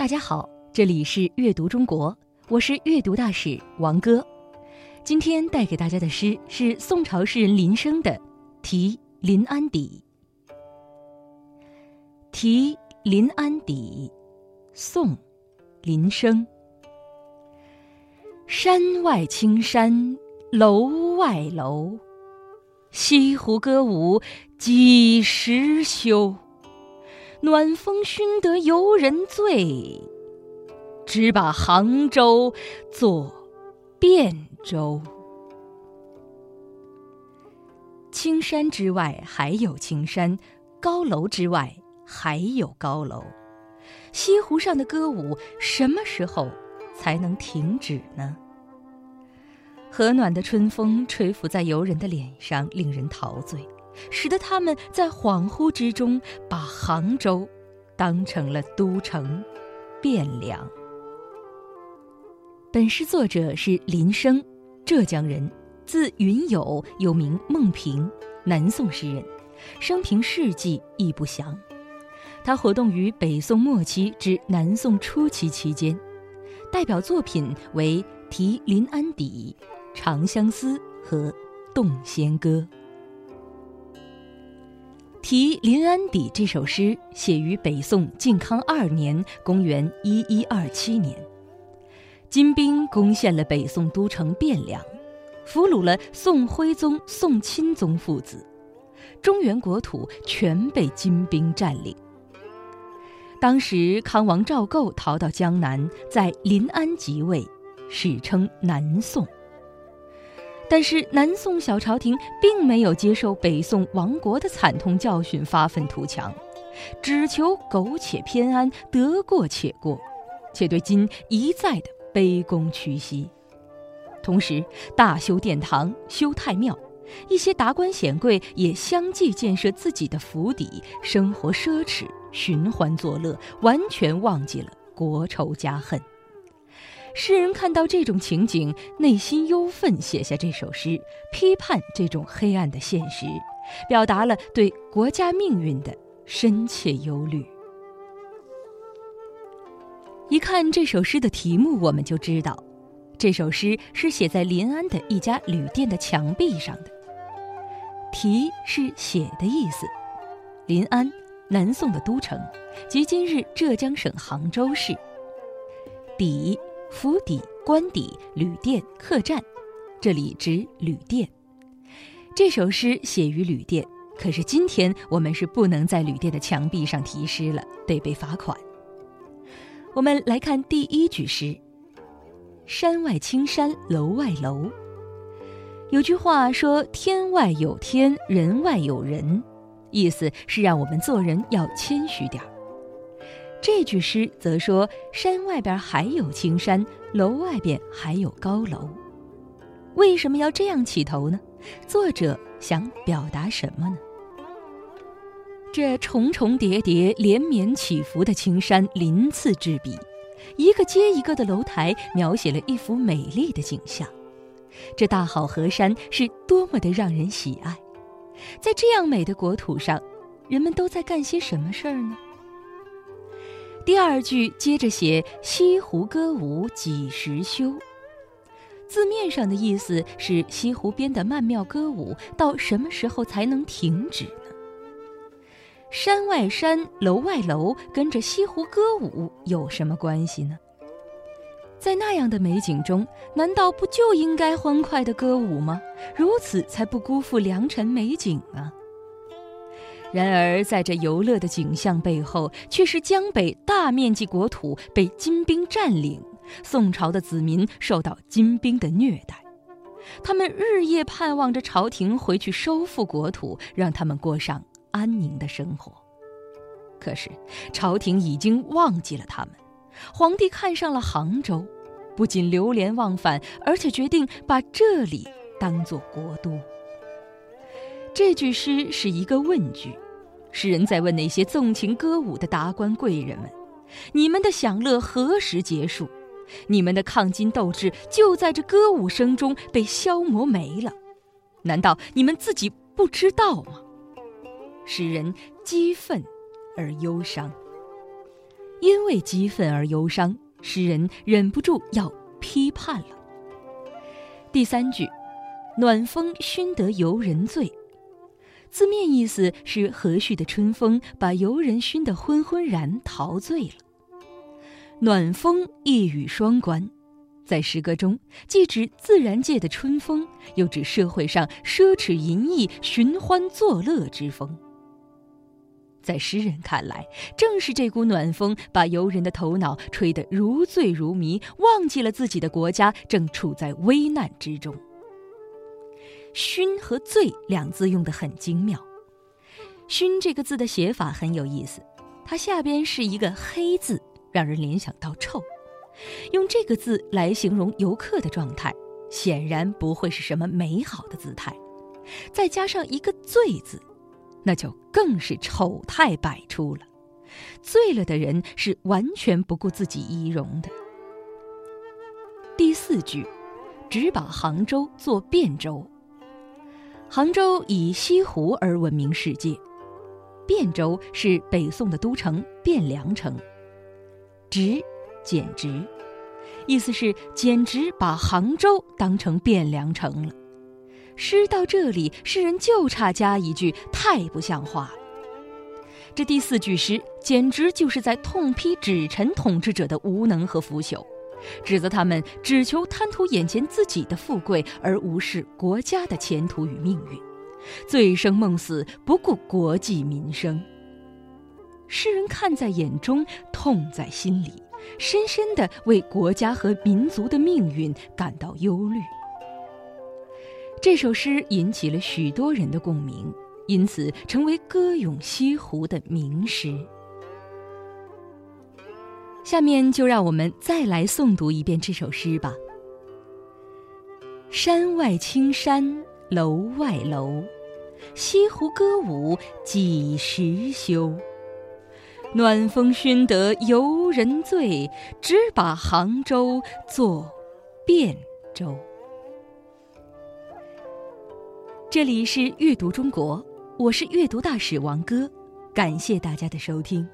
大家好，这里是阅读中国，我是阅读大使王哥。今天带给大家的诗是宋朝诗人林升的《题临安邸》。《题临安邸》，宋，林升。山外青山楼外楼，西湖歌舞几时休？暖风熏得游人醉，只把杭州作汴州。青山之外还有青山，高楼之外还有高楼。西湖上的歌舞什么时候才能停止呢？和暖的春风吹拂在游人的脸上，令人陶醉。使得他们在恍惚之中把杭州当成了都城汴梁。本诗作者是林升，浙江人，字云友，又名孟平，南宋诗人，生平事迹亦不详。他活动于北宋末期至南宋初期期间，代表作品为《题临安邸》《长相思》和《洞仙歌》。《题临安邸》这首诗写于北宋靖康二年（公元一一二七年），金兵攻陷了北宋都城汴梁，俘虏了宋徽宗、宋钦宗父子，中原国土全被金兵占领。当时康王赵构逃到江南，在临安即位，史称南宋。但是南宋小朝廷并没有接受北宋亡国的惨痛教训，发愤图强，只求苟且偏安，得过且过，且对金一再的卑躬屈膝。同时大修殿堂，修太庙，一些达官显贵也相继建设自己的府邸，生活奢侈，寻欢作乐，完全忘记了国仇家恨。诗人看到这种情景，内心忧愤，写下这首诗，批判这种黑暗的现实，表达了对国家命运的深切忧虑。一看这首诗的题目，我们就知道，这首诗是写在临安的一家旅店的墙壁上的。题是写的意思。临安，南宋的都城，即今日浙江省杭州市。邸。府邸、官邸、旅店、客栈，这里指旅店。这首诗写于旅店，可是今天我们是不能在旅店的墙壁上题诗了，得被罚款。我们来看第一句诗：“山外青山楼外楼。”有句话说：“天外有天，人外有人”，意思是让我们做人要谦虚点儿。这句诗则说：“山外边还有青山，楼外边还有高楼。”为什么要这样起头呢？作者想表达什么呢？这重重叠叠、连绵起伏的青山鳞次栉比，一个接一个的楼台，描写了一幅美丽的景象。这大好河山是多么的让人喜爱！在这样美的国土上，人们都在干些什么事儿呢？第二句接着写“西湖歌舞几时休”，字面上的意思是西湖边的曼妙歌舞到什么时候才能停止呢？山外山，楼外楼，跟着西湖歌舞有什么关系呢？在那样的美景中，难道不就应该欢快的歌舞吗？如此才不辜负良辰美景啊！然而，在这游乐的景象背后，却是江北大面积国土被金兵占领，宋朝的子民受到金兵的虐待，他们日夜盼望着朝廷回去收复国土，让他们过上安宁的生活。可是，朝廷已经忘记了他们，皇帝看上了杭州，不仅流连忘返，而且决定把这里当做国都。这句诗是一个问句，诗人在问那些纵情歌舞的达官贵人们：“你们的享乐何时结束？你们的抗金斗志就在这歌舞声中被消磨没了？难道你们自己不知道吗？”诗人激愤而忧伤。因为激愤而忧伤，诗人忍不住要批判了。第三句，“暖风熏得游人醉”，字面意思是和煦的春风把游人熏得昏昏然陶醉了。暖风一语双关，在诗歌中既指自然界的春风，又指社会上奢侈淫逸、寻欢作乐之风。在诗人看来，正是这股暖风把游人的头脑吹得如醉如迷，忘记了自己的国家正处在危难之中。熏和醉两字用得很精妙。熏这个字的写法很有意思，它下边是一个黑字，让人联想到臭。用这个字来形容游客的状态，显然不会是什么美好的姿态。再加上一个醉字。那就更是丑态百出了。醉了的人是完全不顾自己仪容的。第四句，只把杭州做汴州。杭州以西湖而闻名世界，汴州是北宋的都城汴梁城。直，简直，意思是简直把杭州当成汴梁城了。诗到这里，诗人就差加一句“太不像话了”。这第四句诗简直就是在痛批纸臣统治者的无能和腐朽，指责他们只求贪图眼前自己的富贵，而无视国家的前途与命运，醉生梦死，不顾国计民生。诗人看在眼中，痛在心里，深深地为国家和民族的命运感到忧虑。这首诗引起了许多人的共鸣，因此成为歌咏西湖的名诗。下面就让我们再来诵读一遍这首诗吧。山外青山楼外楼，西湖歌舞几时休？暖风熏得游人醉，只把杭州作汴州。这里是阅读中国，我是阅读大使王哥，感谢大家的收听。